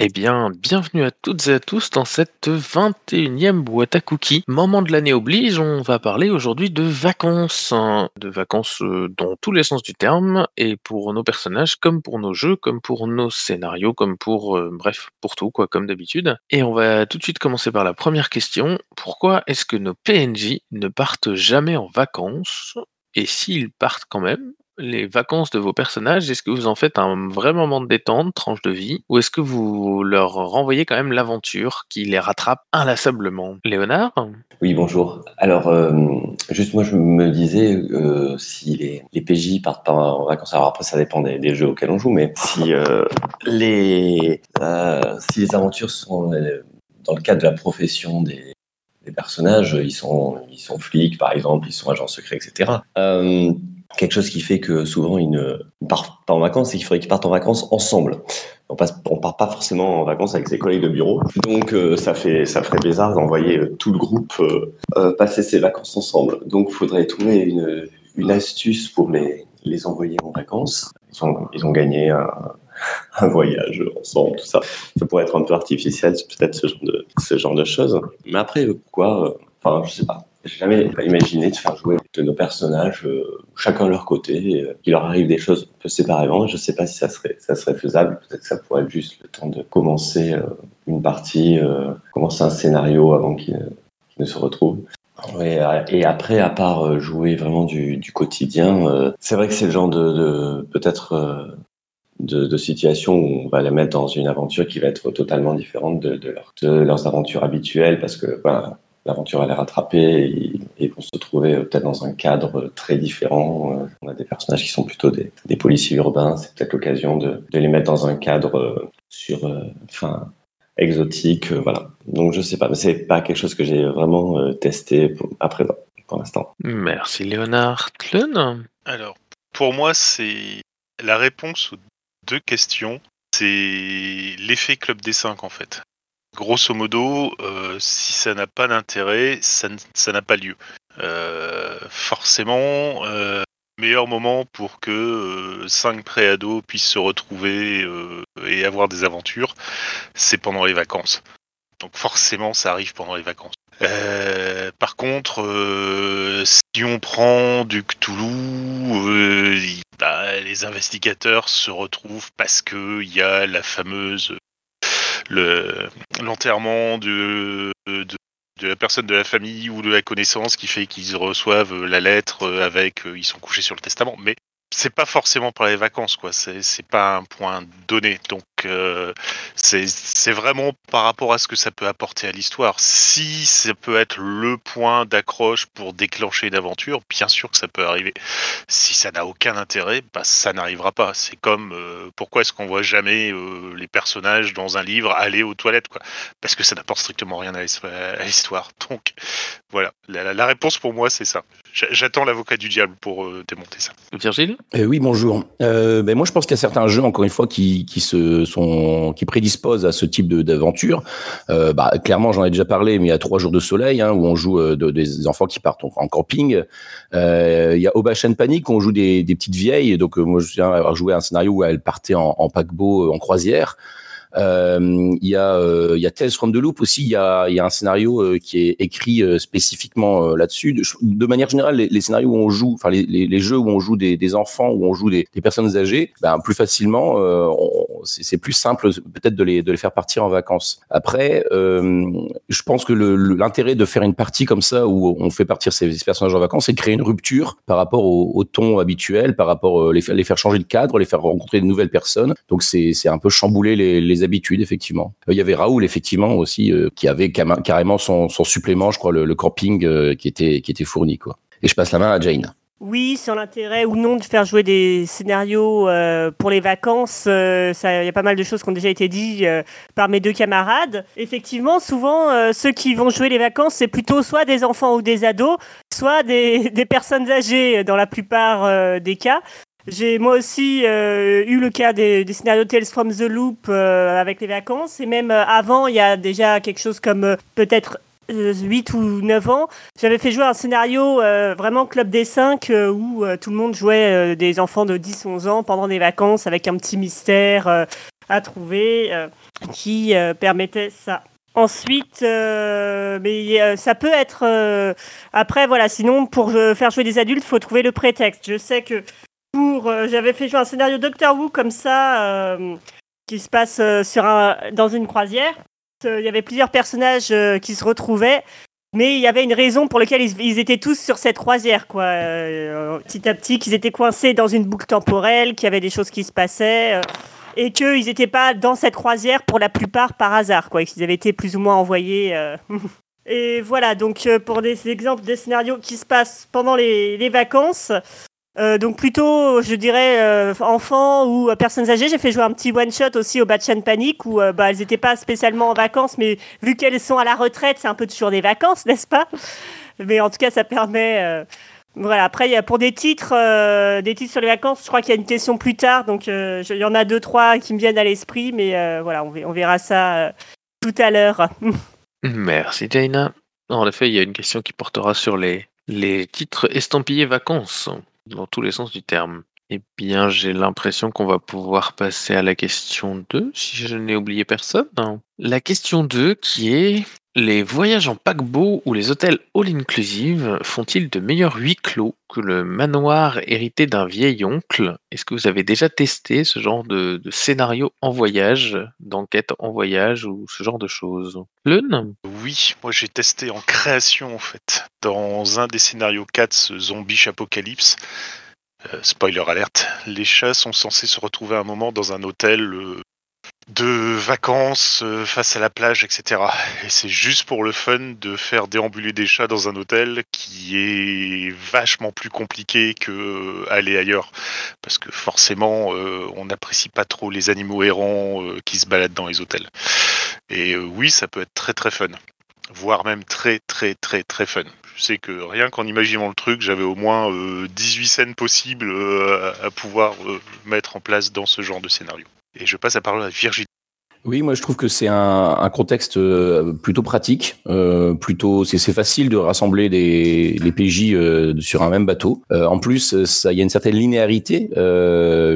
Eh bien, bienvenue à toutes et à tous dans cette 21e boîte à cookies. Moment de l'année oblige, on va parler aujourd'hui de vacances. hein. De vacances euh, dans tous les sens du terme, et pour nos personnages, comme pour nos jeux, comme pour nos scénarios, comme pour, euh, bref, pour tout, quoi, comme d'habitude. Et on va tout de suite commencer par la première question. Pourquoi est-ce que nos PNJ ne partent jamais en vacances? Et s'ils partent quand même, les vacances de vos personnages, est-ce que vous en faites un vrai moment de détente, tranche de vie, ou est-ce que vous leur renvoyez quand même l'aventure qui les rattrape inlassablement? Léonard? Oui, bonjour. Alors, euh, juste moi, je me disais euh, si les, PJ partent en vacances, alors après, ça dépend des, jeux auxquels on joue, mais si, euh, les, si les aventures sont dans le cadre de la profession des, des personnages, ils sont, ils sont flics, par exemple, ils sont agents secrets, etc. Quelque chose qui fait que souvent ils ne partent pas en vacances, c'est qu'il faudrait qu'ils partent en vacances ensemble. On on part pas forcément en vacances avec ses collègues de bureau, donc euh, ça fait, ça ferait bizarre d'envoyer euh, tout le groupe euh, passer ses vacances ensemble. Donc, il faudrait trouver une, une astuce pour les, les envoyer en vacances. Ils ont, ils ont gagné un, un voyage ensemble, tout ça. Ça pourrait être un peu artificiel, peut-être ce genre de, ce genre de choses. Mais après, quoi, enfin, je sais pas. Jamais imaginé de faire jouer de nos personnages euh, chacun de leur côté, euh, qu'il leur arrive des choses un peu séparément. Je sais pas si ça serait, ça serait faisable. Peut-être que ça pourrait être juste le temps de commencer euh, une partie, euh, commencer un scénario avant qu'il ne, ne se retrouve. Ouais, euh, et après, à part jouer vraiment du, quotidien, c'est vrai que c'est le genre de, de peut-être de, de situation où on va les mettre dans une aventure qui va être totalement différente de, de, leur- de leurs aventures habituelles parce que voilà, l'aventure va les rattraper et, vont se trouver euh, peut-être dans un cadre très différent. Euh, On a des personnages qui sont plutôt des, des policiers urbains, c'est peut-être l'occasion de, de les mettre dans un cadre euh, sur, euh, enfin, exotique, euh, voilà. Donc je sais pas, mais c'est pas quelque chose que j'ai vraiment euh, testé pour- à présent, pour l'instant. Merci Léonard. Tlun Alors, pour moi, c'est la réponse aux deux questions, c'est l'effet Club des 5 en fait. Grosso modo, euh, si ça n'a pas d'intérêt, ça n'a pas lieu. Euh, forcément, euh, meilleur moment pour que cinq préados puissent se retrouver et avoir des aventures, c'est pendant les vacances. Donc forcément, ça arrive pendant les vacances. Par contre, si on prend du Cthulhu, il- bah, les investigateurs se retrouvent parce que il y a la fameuse le l'enterrement de, de de la personne de la famille ou de la connaissance qui fait qu'ils reçoivent la lettre avec euh, ils sont couchés sur le testament. Mais c'est pas forcément pour les vacances, quoi. C'est pas un point donné. Donc euh, c'est vraiment par rapport à ce que ça peut apporter à l'histoire. Si ça peut être le point d'accroche pour déclencher une aventure, bien sûr que ça peut arriver. Si ça n'a aucun intérêt, bah, ça n'arrivera pas. C'est comme euh, pourquoi est-ce qu'on voit jamais euh, les personnages dans un livre aller aux toilettes, quoi? Parce que ça n'apporte strictement rien à l'his- à l'histoire. Donc voilà, la réponse pour moi c'est ça. J'a- J'attends l'avocat du diable pour euh, démonter ça. Virgile? Euh, oui, bonjour. Euh, ben moi, je pense qu'il y a certains jeux, encore une fois, qui, qui se sont, qui prédisposent à ce type de- d'aventure. Euh, bah, clairement, j'en ai déjà parlé, mais il y a trois jours de soleil, hein, où on joue euh, de- des enfants qui partent en, en camping. Euh, il y a Obashan Panic, où on joue des, des petites vieilles. Donc, euh, moi, je me souviens avoir joué à un scénario où elles partaient en, en paquebot, en croisière. Euh, Il y a, euh, il y a Tales from the Loop aussi. Il y a, il y a un scénario euh, qui est écrit spécifiquement là-dessus. De, manière générale, les, scénarios où on joue, enfin les, jeux où on joue des, enfants, où on joue des, personnes âgées, ben, plus facilement, c'est plus simple peut-être de les, de les faire partir en vacances. Après, je pense que l'intérêt de faire une partie comme ça où on fait partir ces, ces personnages en vacances, c'est de créer une rupture par rapport au, ton habituel, par rapport euh, les, faire, changer de cadre, les faire rencontrer de nouvelles personnes. Donc c'est un peu chambouler les habitudes effectivement. Euh, Il y avait Raoul effectivement aussi euh, qui avait carrément son, supplément, je crois, le, camping euh, qui était fourni quoi. Et je passe la main à Jane. Oui, sur l'intérêt ou non de faire jouer des scénarios euh, pour les vacances, euh, il y a pas mal de choses qui ont déjà été dites euh, par mes deux camarades. Effectivement, souvent, euh, ceux qui vont jouer les vacances, c'est plutôt soit des enfants ou des ados, soit des, personnes âgées dans la plupart euh, des cas. J'ai moi aussi euh, eu le cas des, des scénarios Tales from the Loop euh, avec les vacances. Et même euh, avant, il y a déjà quelque chose comme peut-être euh, 8 ou 9 ans. J'avais fait jouer un scénario vraiment Club des 5 euh, où tout le monde jouait des enfants de 10-11 ans pendant des vacances avec un petit mystère. à trouver qui permettait ça. Ensuite, mais ça peut être après voilà. Sinon, pour faire jouer des adultes, faut trouver le prétexte. Je sais que pour j'avais fait jouer un scénario Doctor Who comme ça qui se passe sur un, dans une croisière. Il y avait plusieurs personnages qui se retrouvaient mais il y avait une raison pour laquelle ils, étaient tous sur cette croisière, quoi. Euh, petit à petit, qu'ils étaient coincés dans une boucle temporelle, qu'il y avait des choses qui se passaient, euh, et qu'ils n'étaient pas dans cette croisière pour la plupart par hasard, quoi. Qu'ils avaient été plus ou moins envoyés. Euh. et voilà, donc pour des exemples des scénarios qui se passent pendant les vacances, euh, donc plutôt, je dirais, euh, enfants ou euh, personnes âgées. J'ai fait jouer un petit one-shot aussi au Batchan Panic où bah, elles n'étaient pas spécialement en vacances, mais vu qu'elles sont à la retraite, c'est un peu toujours des vacances, n'est-ce pas? Mais en tout cas, ça permet... Voilà, après, pour des titres, des titres sur les vacances, je crois qu'il y a une question plus tard, donc il y en a deux, trois qui me viennent à l'esprit, mais voilà, on, verra ça tout à l'heure. Merci, Jaina. En effet, il y a une question qui portera sur les, les titres estampillés vacances dans tous les sens du terme. Eh bien, j'ai l'impression qu'on va pouvoir passer à la question 2, si je n'ai oublié personne. La question 2 qui est les voyages en paquebot ou les hôtels all-inclusive font-ils de meilleurs huis clos que le manoir hérité d'un vieil oncle? Est-ce que vous avez déjà testé ce genre de, scénario en voyage, d'enquête en voyage ou ce genre de choses? Lune Oui, moi j'ai testé en création en fait. Dans un des scénarios 4, Zombie Apocalypse, euh, spoiler alerte, les chats sont censés se retrouver un moment dans un hôtel euh, de vacances euh, face à la plage, etc. Et c'est juste pour le fun de faire déambuler des chats dans un hôtel qui est vachement plus compliqué que euh, aller ailleurs. Parce que forcément, euh, on n'apprécie pas trop les animaux errants qui se baladent dans les hôtels. Et oui, ça peut être très très fun. Voire même très très très très fun. Je sais que rien qu'en imaginant le truc, j'avais au moins 18 scènes possibles à pouvoir mettre en place dans ce genre de scénario. Et je passe la parole à Virginie. Oui, moi je trouve que c'est un, contexte euh, plutôt pratique, euh, plutôt c'est facile de rassembler des, les PJ euh, sur un même bateau. en plus, ça il y a une certaine linéarité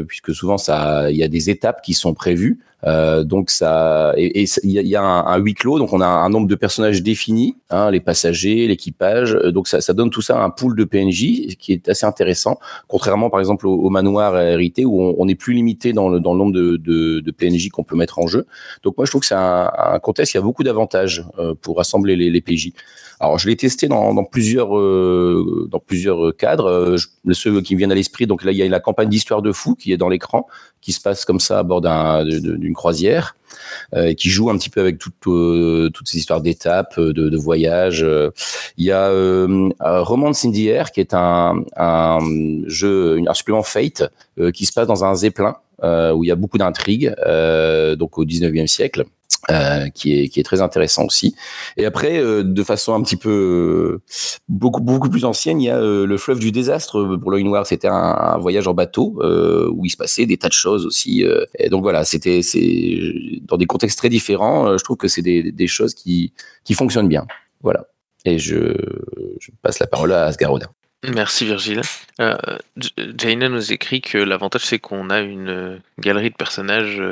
puisque souvent ça il y a des étapes qui sont prévues. Euh, donc ça, et il y, a, un, huis clos, donc on a un nombre de personnages définis, hein, les passagers, l'équipage. Euh, donc ça, donne tout ça un pool de PNJ qui est assez intéressant, contrairement par exemple au, manoir hérité où on, est plus limité dans le, dans le nombre de, de, PNJ qu'on peut mettre en jeu. Donc moi je trouve que c'est un, un qui a beaucoup d'avantages euh, pour rassembler les, les PJ. Alors, je l'ai testé dans, dans plusieurs euh, dans plusieurs cadres. Euh, je, ceux qui me viennent à l'esprit, donc là, il y a la campagne d'histoire de fou qui est dans l'écran, qui se passe comme ça à bord d'une croisière, euh, qui joue un petit peu avec toutes euh, toutes ces histoires d'étapes, de, de voyages. Il y a euh, Romance in the Air, qui est un, un jeu, un supplément Fate, qui se passe dans un zeppelin. Où il y a beaucoup d'intrigues, donc au 19e siècle. Euh, qui est qui est très intéressant aussi. Et après, euh, de façon un petit peu euh, beaucoup beaucoup plus ancienne, il y a le fleuve du désastre pour l'œil noir. C'était un, voyage en bateau où il se passait des tas de choses aussi. et donc voilà, c'était c'est dans des contextes très différents. je trouve que c'est des, des choses qui qui fonctionnent bien. Voilà. Et je, je passe la parole à Asgaroda. Merci Virgile. Euh, Jaina nous écrit que l'avantage c'est qu'on a une galerie de personnages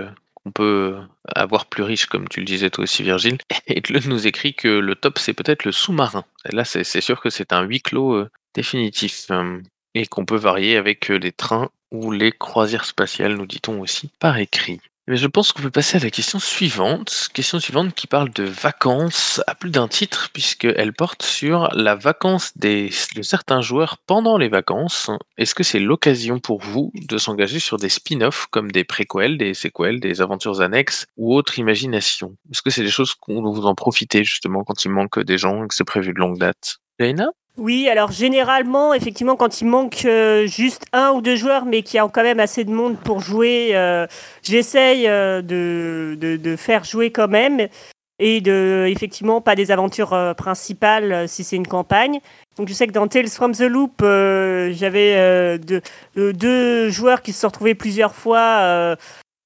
on peut avoir plus riche, comme tu le disais toi aussi, Virgile. Et le nous écrit que le top, c'est peut-être le sous-marin. Là, c'est sûr que c'est un huis clos euh, définitif. Euh, et qu'on peut varier avec euh, les trains ou les croisières spatiales, nous dit-on aussi par écrit. Mais je pense qu'on peut passer à la question suivante. Question suivante qui parle de vacances à plus d'un titre, puisqu'elle porte sur la vacance des, de certains joueurs pendant les vacances. Est-ce que c'est l'occasion pour vous de s'engager sur des spin-offs comme des préquels, des séquels, des aventures annexes ou autres imaginations? Est-ce que c'est des choses qu'on vous en profitez justement quand il manque des gens et que c'est prévu de longue date? Jaina? Oui, alors généralement, effectivement, quand il manque euh, juste un ou deux joueurs, mais qu'il y a quand même assez de monde pour jouer, euh, j'essaye euh, de, faire jouer quand même. Et de, effectivement, pas des aventures principales si c'est une campagne. Donc je sais que dans Tales from the Loop, j'avais deux joueurs qui se sont retrouvés plusieurs fois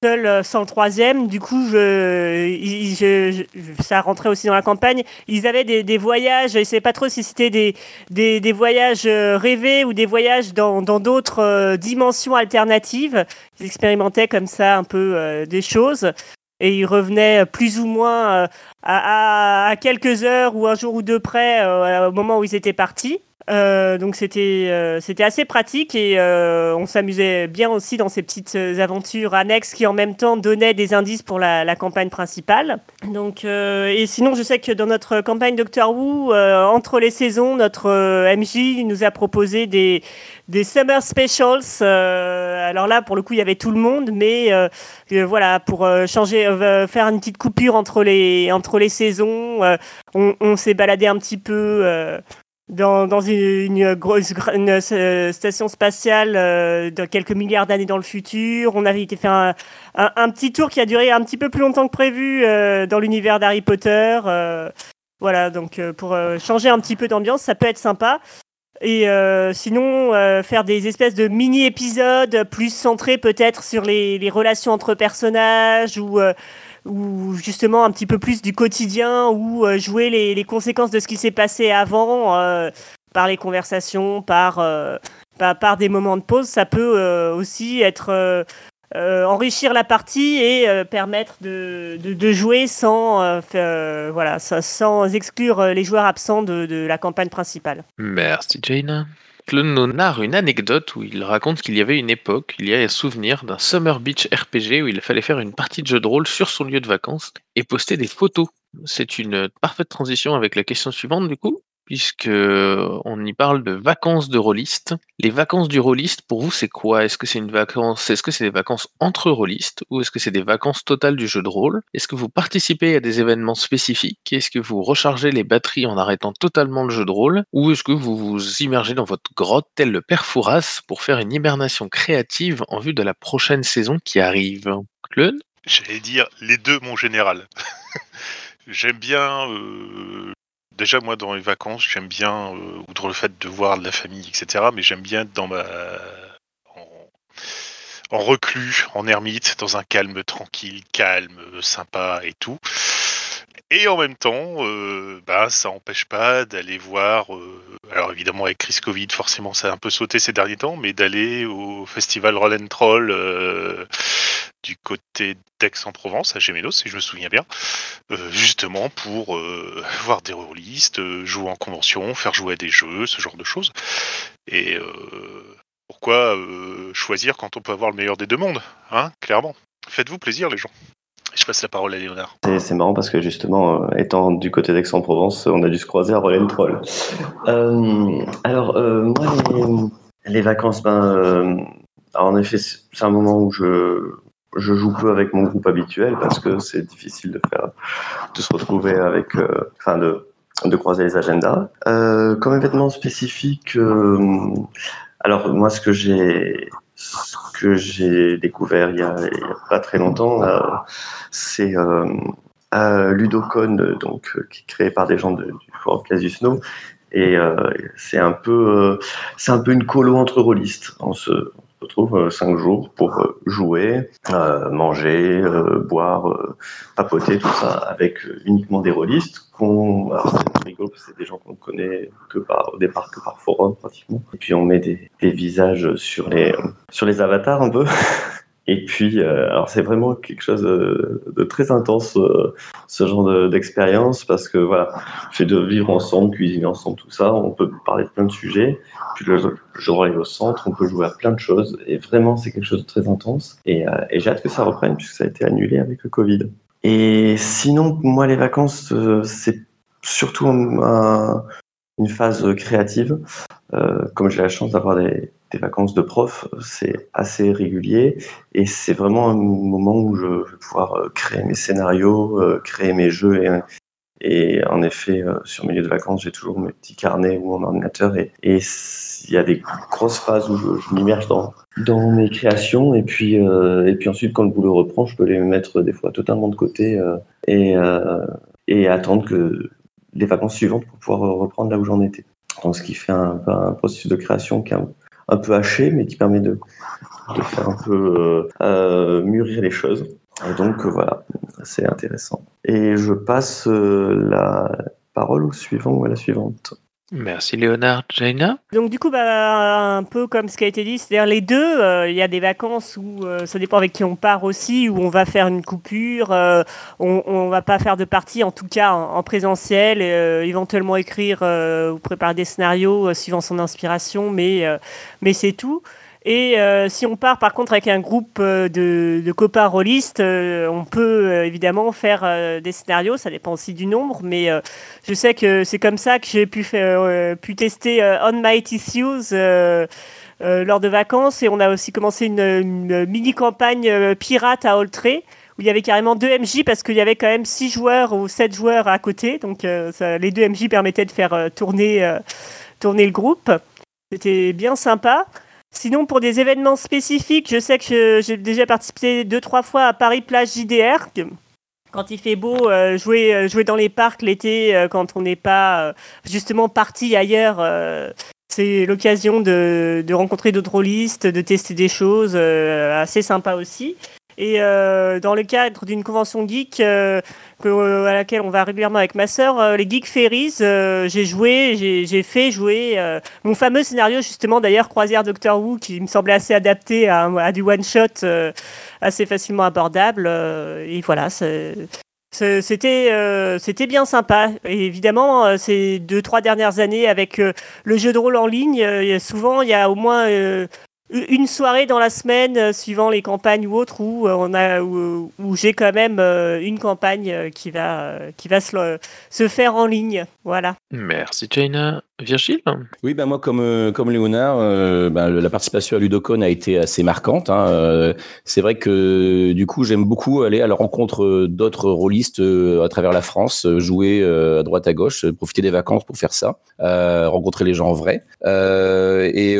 seul sans le troisième. Du coup, je, ça rentrait aussi dans la campagne. Ils avaient des, voyages, je ne sais pas trop si c'était des, voyages rêvés ou des voyages dans d'autres dimensions alternatives. Ils expérimentaient comme ça un peu des choses et ils revenaient plus ou moins à, quelques heures ou un jour ou deux près au moment où ils étaient partis. Euh, donc c'était euh, c'était assez pratique et euh, on s'amusait bien aussi dans ces petites aventures annexes qui en même temps donnaient des indices pour la, la campagne principale. Donc et sinon je sais que dans notre campagne Doctor Who entre les saisons notre MJ nous a proposé des des summer specials. alors là pour le coup il y avait tout le monde mais voilà pour changer faire une petite coupure entre les entre les saisons on, on s'est baladé un petit peu dans, dans une, grosse une, euh, station spatiale euh, de quelques milliards d'années dans le futur. On avait été faire un, un, petit tour qui a duré un petit peu plus longtemps que prévu euh, dans l'univers d'Harry Potter. voilà, donc pour changer un petit peu d'ambiance, ça peut être sympa. Et sinon, faire des espèces de mini-épisodes plus centrés peut-être sur les, les, relations entre personnages ou ou justement un petit peu plus du quotidien, ou euh, jouer les, conséquences de ce qui s'est passé avant euh, par les conversations, par, euh, par, des moments de pause, ça peut aussi être enrichir la partie et permettre de, de, jouer sans, voilà, sans exclure les joueurs absents de, de la campagne principale. Merci Jane. Le narre une anecdote où il raconte qu'il y avait une époque, il y a un souvenir d'un Summer Beach RPG où il fallait faire une partie de jeu de rôle sur son lieu de vacances et poster des photos. C'est une parfaite transition avec la question suivante du coup puisque on y parle de vacances de rôlistes. Les vacances du rôliste, pour vous, c'est quoi? Est-ce que c'est une vacance Est-ce que c'est des vacances entre rôlistes ou est-ce que c'est des vacances totales du jeu de rôle? Est-ce que vous participez à des événements spécifiques? Est-ce que vous rechargez les batteries en arrêtant totalement le jeu de rôle? Ou est-ce que vous vous immergez dans votre grotte tel le père Fouras pour faire une hibernation créative en vue de la prochaine saison qui arrive? Claude? J'allais dire les deux, mon général. J'aime bien euh, déjà moi dans les vacances j'aime bien euh, outre le fait de voir la famille etc mais j'aime bien être dans ma en, reclus en ermite dans un calme tranquille calme sympa et tout. Et en même temps euh, bah ça n'empêche pas d'aller voir euh, alors évidemment avec crise Covid forcément ça a un peu sauté ces derniers temps mais d'aller au festival Roll Troll du côté d'Aix-en-Provence, à Gémenos, si je me souviens bien, euh, justement pour euh, voir des rôlistes, euh, jouer en convention, faire jouer à des jeux, ce genre de choses. Et pourquoi choisir quand on peut avoir le meilleur des deux mondes, hein, clairement. Faites-vous plaisir, les gens. Je passe la parole à Léonard. C'est marrant parce que justement, étant du côté d'Aix-en-Provence, on a dû se croiser à Roll Troll. alors, moi, les, les vacances, ben, en effet, c'est un moment où je, je joue peu avec mon groupe habituel parce que c'est difficile de se retrouver avec, euh, enfin de, croiser les agendas. Euh, comme événement spécifique, euh, alors moi ce que j'ai, découvert il y, a, pas très longtemps, euh, c'est Ludocon, donc qui est créé par des gens de, du Forum Casus No. Et c'est un peu, c'est un peu une colo entre rôlistes. On se, retrouve euh, cinq jours pour euh, jouer, euh, manger, boire, papoter, tout ça, avec uniquement des rôlistes. Qu'on, c'est des gens qu'on connaît que par, au départ que par forum pratiquement. Et puis on met des, des visages sur les, sur les avatars un peu. Et puis, euh, alors c'est vraiment quelque chose de, très intense, euh, ce genre d'expérience, parce que voilà, fait de vivre ensemble, cuisiner ensemble, tout ça, on peut parler de plein de sujets. Puis le jour arrive au centre, on peut jouer à plein de choses, et vraiment c'est quelque chose de très intense. Et, euh, j'ai hâte que ça reprenne, puisque ça a été annulé avec le Covid. Et sinon, moi, les vacances, c'est surtout une phase créative. comme j'ai la chance d'avoir des, vacances de prof, c'est assez régulier et c'est vraiment un moment où je vais pouvoir euh, créer mes scénarios, euh, créer mes jeux et, en effet, euh, sur mes lieux de vacances, j'ai toujours mes petits carnets ou mon ordinateur et, il y a des grosses phases où je, m'immerge dans, dans mes créations et puis, et puis ensuite, quand le boulot reprend, je peux les mettre des fois totalement de côté et, et attendre que les vacances suivantes pour pouvoir reprendre là où j'en étais. Donc, ce qui fait un, un processus de création qui est un, un peu haché, mais qui permet de, de faire un peu euh, mûrir les choses. Donc voilà, c'est intéressant. Et je passe la parole au suivant ou à la suivante. Merci Léonard. Jaina? Donc du coup, bah, un peu comme ce qui a été dit, c'est-à-dire les deux, euh, il y a des vacances où euh, ça dépend avec qui on part aussi, où on va faire une coupure, euh, on, on va pas faire de partie, en tout cas en, en présentiel, éventuellement écrire ou préparer des scénarios suivant son inspiration, mais, mais c'est tout. Et euh, si on part par contre avec un groupe euh, de, de copains rôlistes, euh, on peut évidemment faire des scénarios, ça dépend aussi du nombre, mais je sais que c'est comme ça que j'ai pu, faire, pu tester On Mighty Issues lors de vacances et on a aussi commencé une, une mini-campagne pirate à Oltré où il y avait carrément deux MJ parce qu'il y avait quand même six joueurs ou sept joueurs à côté, donc les deux MJ permettaient de faire tourner, tourner le groupe. C'était bien sympa. Sinon, pour des événements spécifiques, je sais que j'ai déjà participé deux, trois fois à Paris Plage JDR. Quand il fait beau, euh, jouer, euh, jouer dans les parcs l'été, euh, quand on n'est pas justement parti ailleurs, c'est l'occasion de, de, rencontrer d'autres rôlistes, de tester des choses assez sympas aussi. Et euh, dans le cadre d'une convention geek euh, euh, à laquelle on va régulièrement avec ma sœur, les Geek Fairies, j'ai joué, j'ai fait jouer mon fameux scénario justement d'ailleurs Croisière Doctor Who qui me semblait assez adapté à, du one shot assez facilement abordable. et voilà, c'était c'était bien sympa. Et évidemment, ces deux trois dernières années avec le jeu de rôle en ligne, souvent il y a au moins une soirée dans la semaine, euh, suivant les campagnes ou autres, où, euh, on a, où, j'ai quand même euh, une campagne qui va, qui va se, se faire en ligne. Voilà. Merci Jaina. Virgile? Oui, ben moi, comme, comme Léonard, ben, la participation à Ludocon a été assez marquante. Hein. c'est vrai que du coup, j'aime beaucoup aller à la rencontre d'autres rôlistes à travers la France, jouer à droite à gauche, profiter des vacances pour faire ça, rencontrer les gens en vrai. et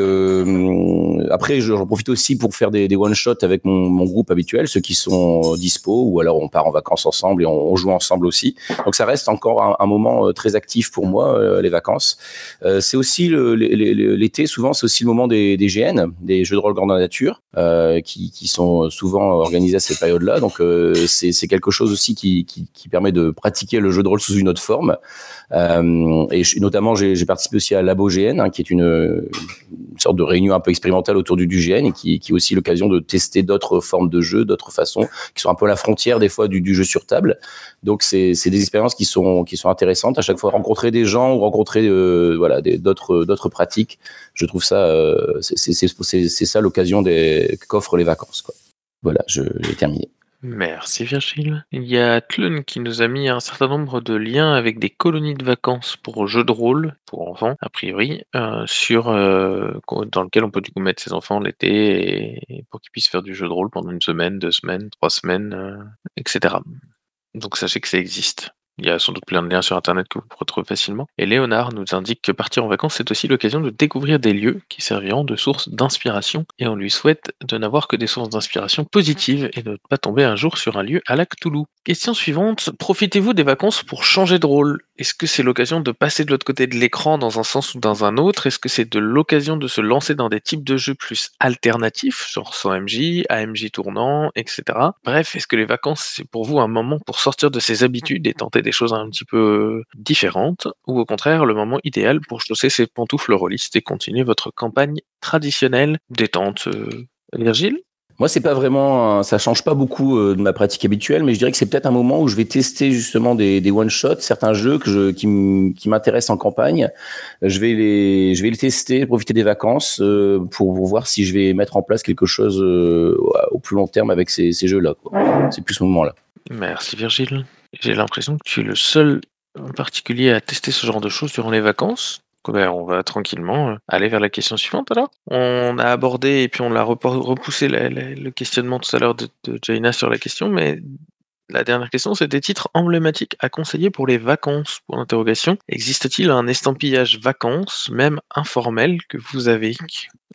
après, j'en profite aussi pour faire des, des one-shots avec mon, mon, groupe habituel, ceux qui sont dispo, ou alors on part en vacances ensemble et on, on joue ensemble aussi. Donc ça reste encore un, un moment euh, très actif pour moi, euh, les vacances. Euh, c'est aussi l'été, souvent, c'est aussi le moment des, GN, des jeux de rôle grandeur nature, euh, qui, sont souvent organisés à cette période-là. Donc c'est quelque chose aussi qui, permet de pratiquer le jeu de rôle sous une autre forme. Et notamment, j'ai participé aussi à Labo GN, hein, qui est une, sorte de réunion un peu expérimentale autour du, du GN et qui, est aussi l'occasion de tester d'autres formes de jeux, d'autres façons, qui sont un peu à la frontière des fois du, jeu sur table. Donc c'est des expériences qui sont, qui sont intéressantes. À chaque fois, rencontrer des gens ou rencontrer euh, voilà, d'autres d'autres pratiques, je trouve ça, euh, c'est ça l'occasion qu'offrent les vacances. Voilà, j'ai terminé. Merci Virgile. Il y a Tlun qui nous a mis un certain nombre de liens avec des colonies de vacances pour jeux de rôle, pour enfants, a priori, euh, sur, euh, dans lequel on peut du coup mettre ses enfants l'été et, pour qu'ils puissent faire du jeu de rôle pendant une semaine, deux semaines, trois semaines, euh, etc. Donc sachez que ça existe. Il y a sans doute plein de liens sur internet que vous pourrez trouver facilement. Et Léonard nous indique que partir en vacances, c'est aussi l'occasion de découvrir des lieux qui serviront de source d'inspiration. Et on lui souhaite de n'avoir que des sources d'inspiration positives et de ne pas tomber un jour sur un lieu à la Cthulhu. Question suivante. Profitez-vous des vacances pour changer de rôle? Est-ce que c'est l'occasion de passer de l'autre côté de l'écran dans un sens ou dans un autre? Est-ce que c'est de l'occasion de se lancer dans des types de jeux plus alternatifs, genre sans MJ, AMJ tournant, etc. Bref, est-ce que les vacances, c'est pour vous un moment pour sortir de ses habitudes et tenter des choses un petit peu différentes, ou au contraire le moment idéal pour chausser ses pantoufles rôlistes et continuer votre campagne traditionnelle détente euh, Virgile? Moi, c'est pas vraiment, ça change pas beaucoup euh, de ma pratique habituelle, mais je dirais que c'est peut-être un moment où je vais tester justement des, des one shots, certains jeux que je, qui m'intéressent en campagne. Je vais les, je vais les tester, profiter des vacances euh, pour, voir si je vais mettre en place quelque chose au plus long terme avec ces, ces jeux-là. C'est plus ce moment-là. Merci Virgile. J'ai l'impression que tu es le seul en particulier à tester ce genre de choses durant les vacances. Ben, on va tranquillement euh, aller vers la question suivante alors. On a abordé et puis on l'a repoussé le questionnement tout à l'heure de, de Jaina sur la question, mais la dernière question, c'est des titres emblématiques à conseiller pour les vacances. Pour l'interrogation, existe-t-il un estampillage vacances, même informel, que vous avez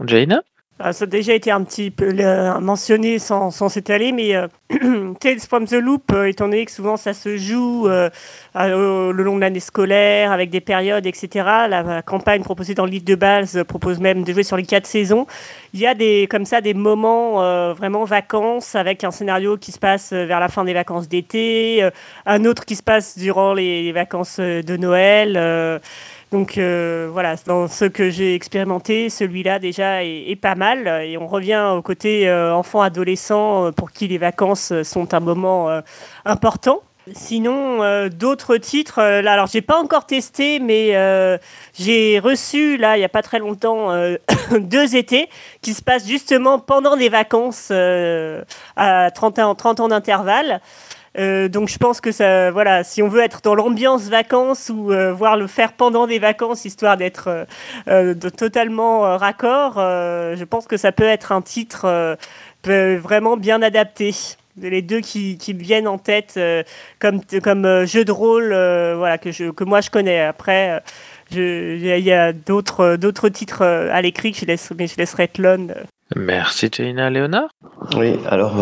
Jaina? Ça a déjà été un petit peu euh, mentionné sans, s'étaler, mais euh, Tales from the Loop, euh, étant donné que souvent ça se joue le long de l'année scolaire, avec des périodes, etc., la, campagne proposée dans le livre de base propose même de jouer sur les quatre saisons. Il y a des, comme ça des moments vraiment vacances, avec un scénario qui se passe vers la fin des vacances d'été, un autre qui se passe durant les vacances de Noël. Donc euh, voilà, dans ce que j'ai expérimenté, celui-là déjà est, pas mal. Et on revient au côté euh, enfant-adolescent euh, pour qui les vacances sont un moment important. Sinon, d'autres titres, là, alors j'ai pas encore testé, mais j'ai reçu, là, il y a pas très longtemps, deux étés qui se passent justement pendant des vacances à 30 ans, 30 ans d'intervalle. Euh, donc je pense que ça, voilà, si on veut être dans l'ambiance vacances ou euh, voir le faire pendant des vacances, histoire d'être euh, totalement raccord, je pense que ça peut être un titre vraiment bien adapté. Les deux qui, qui me viennent en tête comme, comme jeu de rôle voilà, que, je, que moi je connais. Après, il y a d'autres, d'autres titres à l'écrit que je, laisse, mais je laisserai Tlon. Merci Tina Léonard? Oui, alors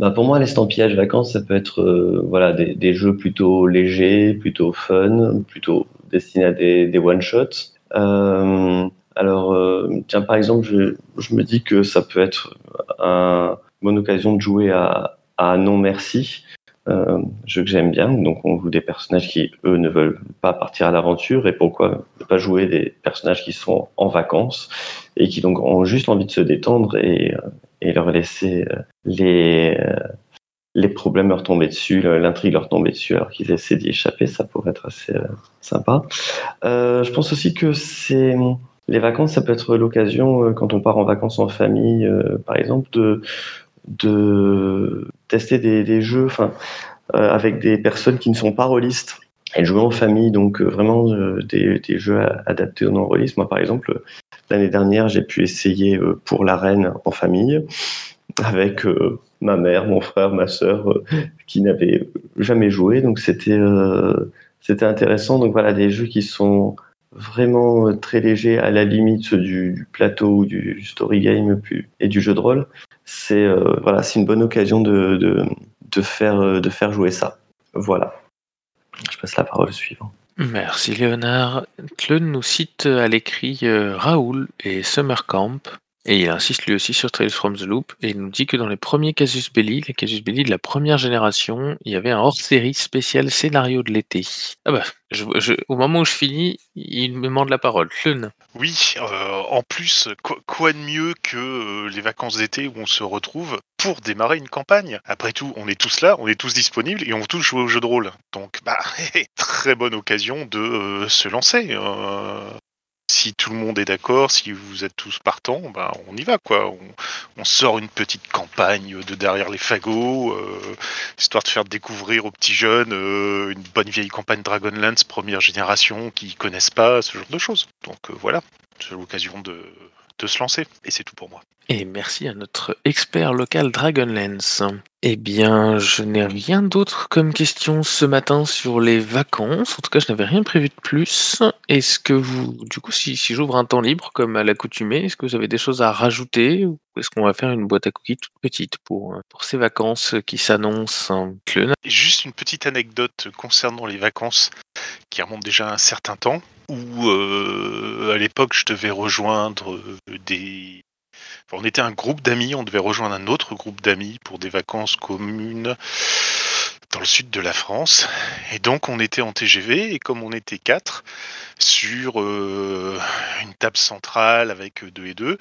bah pour moi, l'estampillage vacances, ça peut être euh, voilà des, jeux plutôt légers, plutôt fun, plutôt destinés à des, des one-shots. Euh, alors, euh, tiens, par exemple, je, je, me dis que ça peut être un, une bonne occasion de jouer à, à Non Merci, jeu que j'aime bien. Donc, on joue des personnages qui, eux, ne veulent pas partir à l'aventure. Et pourquoi ne pas jouer des personnages qui sont en vacances et qui donc ont juste envie de se détendre et, et leur laisser euh, les, euh, les problèmes leur tomber dessus, l'intrigue leur tomber dessus alors qu'ils essaient d'y échapper, ça pourrait être assez euh, sympa. je pense aussi que c'est les vacances, ça peut être l'occasion, quand on part en vacances en famille, par exemple, de, de tester des, jeux enfin, avec des personnes qui ne sont pas rôlistes et jouer en famille, donc vraiment des, des, jeux adaptés au non-rôlistes. Moi, par exemple, L'année dernière, j'ai pu essayer euh, pour la reine en famille avec euh, ma mère, mon frère, ma sœur euh, qui n'avaient jamais joué. Donc c'était c'était intéressant. Donc voilà, des jeux qui sont vraiment très légers à la limite du, plateau ou du story game et du jeu de rôle. C'est voilà, c'est une bonne occasion de, de, de, faire, de faire jouer ça. Voilà. Je passe la parole au suivant. Merci Léonard. Tlun nous cite à l'écrit euh, Raoul et Summer Camp, et il insiste lui aussi sur Trails from the Loop, et il nous dit que dans les premiers Casus Belli, les Casus Belli de la première génération, il y avait un hors-série spécial scénario de l'été. Ah bah, au moment où je finis, il me demande la parole. Oui, euh, en plus, quoi, de mieux que euh, les vacances d'été où on se retrouve pour démarrer une campagne? Après tout, on est tous là, on est tous disponibles et on tous jouer au jeu de rôle. Donc, bah, très bonne occasion de euh, se lancer si tout le monde est d'accord, si vous êtes tous partants, ben on y va quoi. On, sort une petite campagne de derrière les fagots, euh, histoire de faire découvrir aux petits jeunes euh, une bonne vieille campagne Dragonlance première génération qui connaissent pas ce genre de choses. Donc euh, voilà, c'est l'occasion de, de se lancer. Et c'est tout pour moi. Et merci à notre expert local Dragonlance. Eh bien, je n'ai rien d'autre comme question ce matin sur les vacances. En tout cas, je n'avais rien prévu de plus. Est-ce que vous, du coup, si, j'ouvre un temps libre comme à l'accoutumée, est-ce que vous avez des choses à rajouter ou est-ce qu'on va faire une boîte à cookies toute petite pour, pour ces vacances qui s'annoncent? Juste une petite anecdote concernant les vacances qui remonte déjà un certain temps où euh, à l'époque je devais rejoindre des on était un groupe d'amis, on devait rejoindre un autre groupe d'amis pour des vacances communes dans le sud de la France. Et donc on était en TGV et comme on était quatre sur euh, une table centrale avec deux et deux,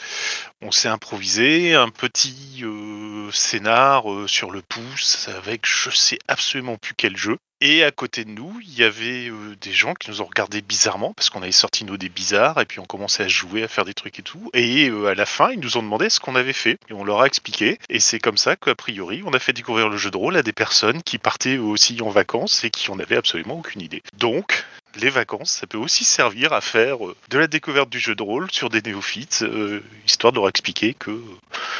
on s'est improvisé un petit euh, scénar euh, sur le pouce avec je sais absolument plus quel jeu. Et à côté de nous, il y avait euh, des gens qui nous ont regardé bizarrement parce qu'on avait sorti nos dés bizarres et puis on commençait à jouer, à faire des trucs et tout. Et euh, à la fin, ils nous ont demandé ce qu'on avait fait et on leur a expliqué. Et c'est comme ça qu'a priori, on a fait découvrir le jeu de rôle à des personnes qui partaient aussi en vacances et qui en avaient absolument aucune idée. Donc, les vacances, ça peut aussi servir à faire euh, de la découverte du jeu de rôle sur des néophytes, histoire de leur expliquer que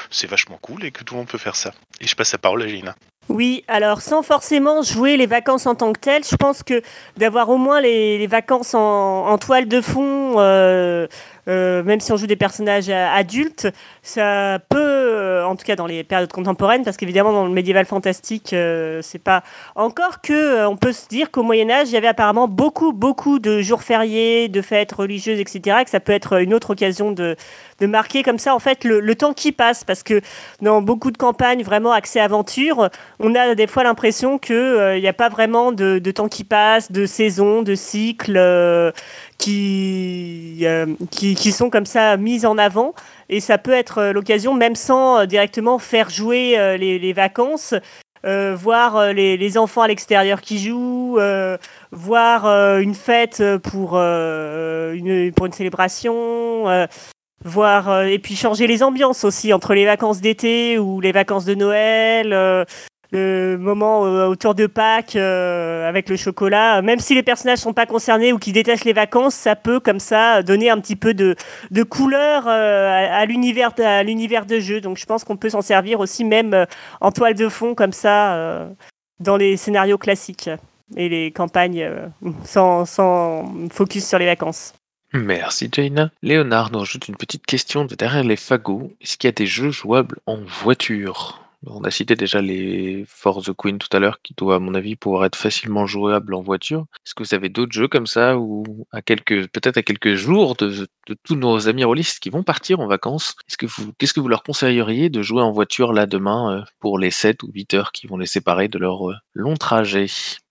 c'est vachement cool et que tout le monde peut faire ça. Et je passe la parole à Gina. Oui, alors sans forcément jouer les vacances en tant que telles, je pense que d'avoir au moins les, vacances en, toile de fond, euh, euh, même si on joue des personnages adultes, ça peut, en tout cas dans les périodes contemporaines, parce qu'évidemment dans le médiéval fantastique, c'est pas encore que on peut se dire qu'au Moyen Âge, il y avait apparemment beaucoup, beaucoup de jours fériés, de fêtes religieuses, etc., et que ça peut être une autre occasion de, de marquer comme ça en fait le, temps qui passe, parce que dans beaucoup de campagnes vraiment axées aventure, on a des fois l'impression qu'il n'y a pas vraiment de, temps qui passe, de saison, de cycle qui, euh, qui, qui, sont comme ça mises en avant. Et ça peut être euh, l'occasion, même sans euh, directement faire jouer les, les vacances, voir les, les, enfants à l'extérieur qui jouent, voir une fête pour, une, pour une célébration, voir et puis changer les ambiances aussi entre les vacances d'été ou les vacances de Noël le moment euh, autour de Pâques euh, avec le chocolat, même si les personnages sont pas concernés ou qui détestent les vacances, ça peut comme ça donner un petit peu de, de couleur euh, à, l'univers à l'univers de jeu. Donc je pense qu'on peut s'en servir aussi même en toile de fond comme ça dans les scénarios classiques et les campagnes sans, sans focus sur les vacances. Merci Jaina. Léonard nous ajoute une petite question de derrière les fagots. Est-ce qu'il y a des jeux jouables en voiture? On a cité déjà les Force the Queen tout à l'heure, qui doit, à mon avis, pouvoir être facilement jouable en voiture. Est-ce que vous avez d'autres jeux comme ça, ou à quelques, peut-être à quelques jours de, tous nos amis rôlistes qui vont partir en vacances, qu'est-ce que vous leur conseilleriez de jouer en voiture là demain euh, pour les 7 ou 8 heures qui vont les séparer de leur euh, long trajet?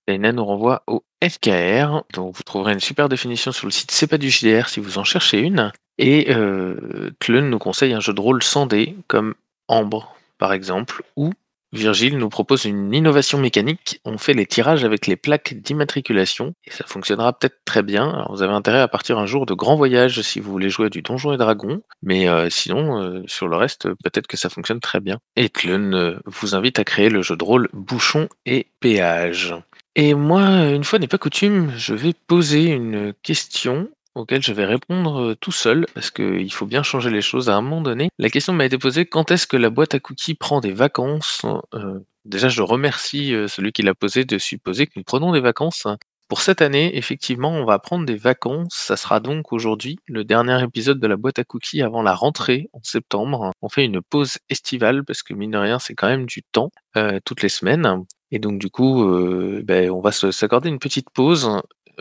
Leïna nous renvoie au FKR, donc vous trouverez une super définition sur le site C'est pas du JDR si vous en cherchez une. Et euh, nous conseille un jeu de rôle sans dés comme Ambre par exemple, ou Virgile nous propose une innovation mécanique. On fait les tirages avec les plaques d'immatriculation et ça fonctionnera peut-être très bien. Alors vous avez intérêt à partir un jour de grand voyage si vous voulez jouer du Donjon et Dragon, mais euh, sinon, euh, sur le reste, peut-être que ça fonctionne très bien. Et Tlun euh, vous invite à créer le jeu de rôle Bouchon et Péage. Et moi, une fois n'est pas coutume, je vais poser une question auquel je vais répondre tout seul, parce qu'il faut bien changer les choses à un moment donné. La question m'a été posée quand est-ce que la boîte à cookies prend des vacances Déjà, je remercie celui qui l'a posé de supposer que nous prenons des vacances. Pour cette année, effectivement, on va prendre des vacances. Ça sera donc aujourd'hui le dernier épisode de la boîte à cookies avant la rentrée en septembre. On fait une pause estivale parce que mine de rien, c'est quand même du temps toutes les semaines. Et donc du coup, ben, on va s'accorder une petite pause,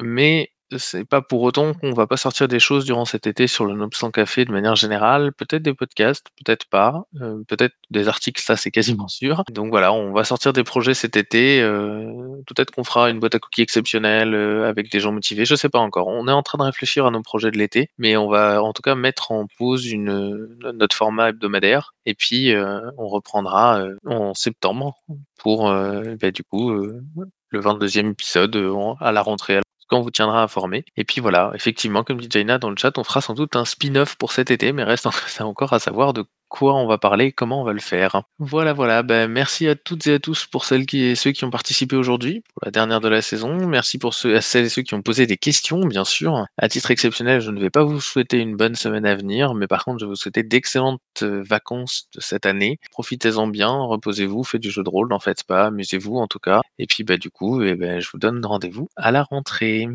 mais c'est pas pour autant qu'on va pas sortir des choses durant cet été sur le Nobstant Café de manière générale. Peut-être des podcasts, peut-être pas. Euh, peut-être des articles, ça c'est quasiment sûr. Donc voilà, on va sortir des projets cet été. Euh, peut-être qu'on fera une boîte à cookies exceptionnelle euh, avec des gens motivés. Je sais pas encore. On est en train de réfléchir à nos projets de l'été, mais on va en tout cas mettre en pause une, notre format hebdomadaire. Et puis on reprendra en septembre pour bah, du coup le 22e épisode à la rentrée on vous tiendra informé. Et puis voilà, effectivement, comme dit Jaina dans le chat, on fera sans doute un spin-off pour cet été, mais reste encore à savoir de quoi on va parler, comment on va le faire. Voilà, voilà. Ben, merci à toutes et à tous pour celles qui, ceux qui ont participé aujourd'hui, pour la dernière de la saison. Merci pour ceux, à celles et ceux qui ont posé des questions, bien sûr. À titre exceptionnel, je ne vais pas vous souhaiter une bonne semaine à venir, mais par contre, je vais vous souhaiter d'excellentes euh, vacances de cette année. Profitez-en bien, reposez-vous, faites du jeu de rôle, n'en faites pas, amusez-vous en tout cas. Et puis, bah, du coup, eh ben, je vous donne rendez-vous à la rentrée.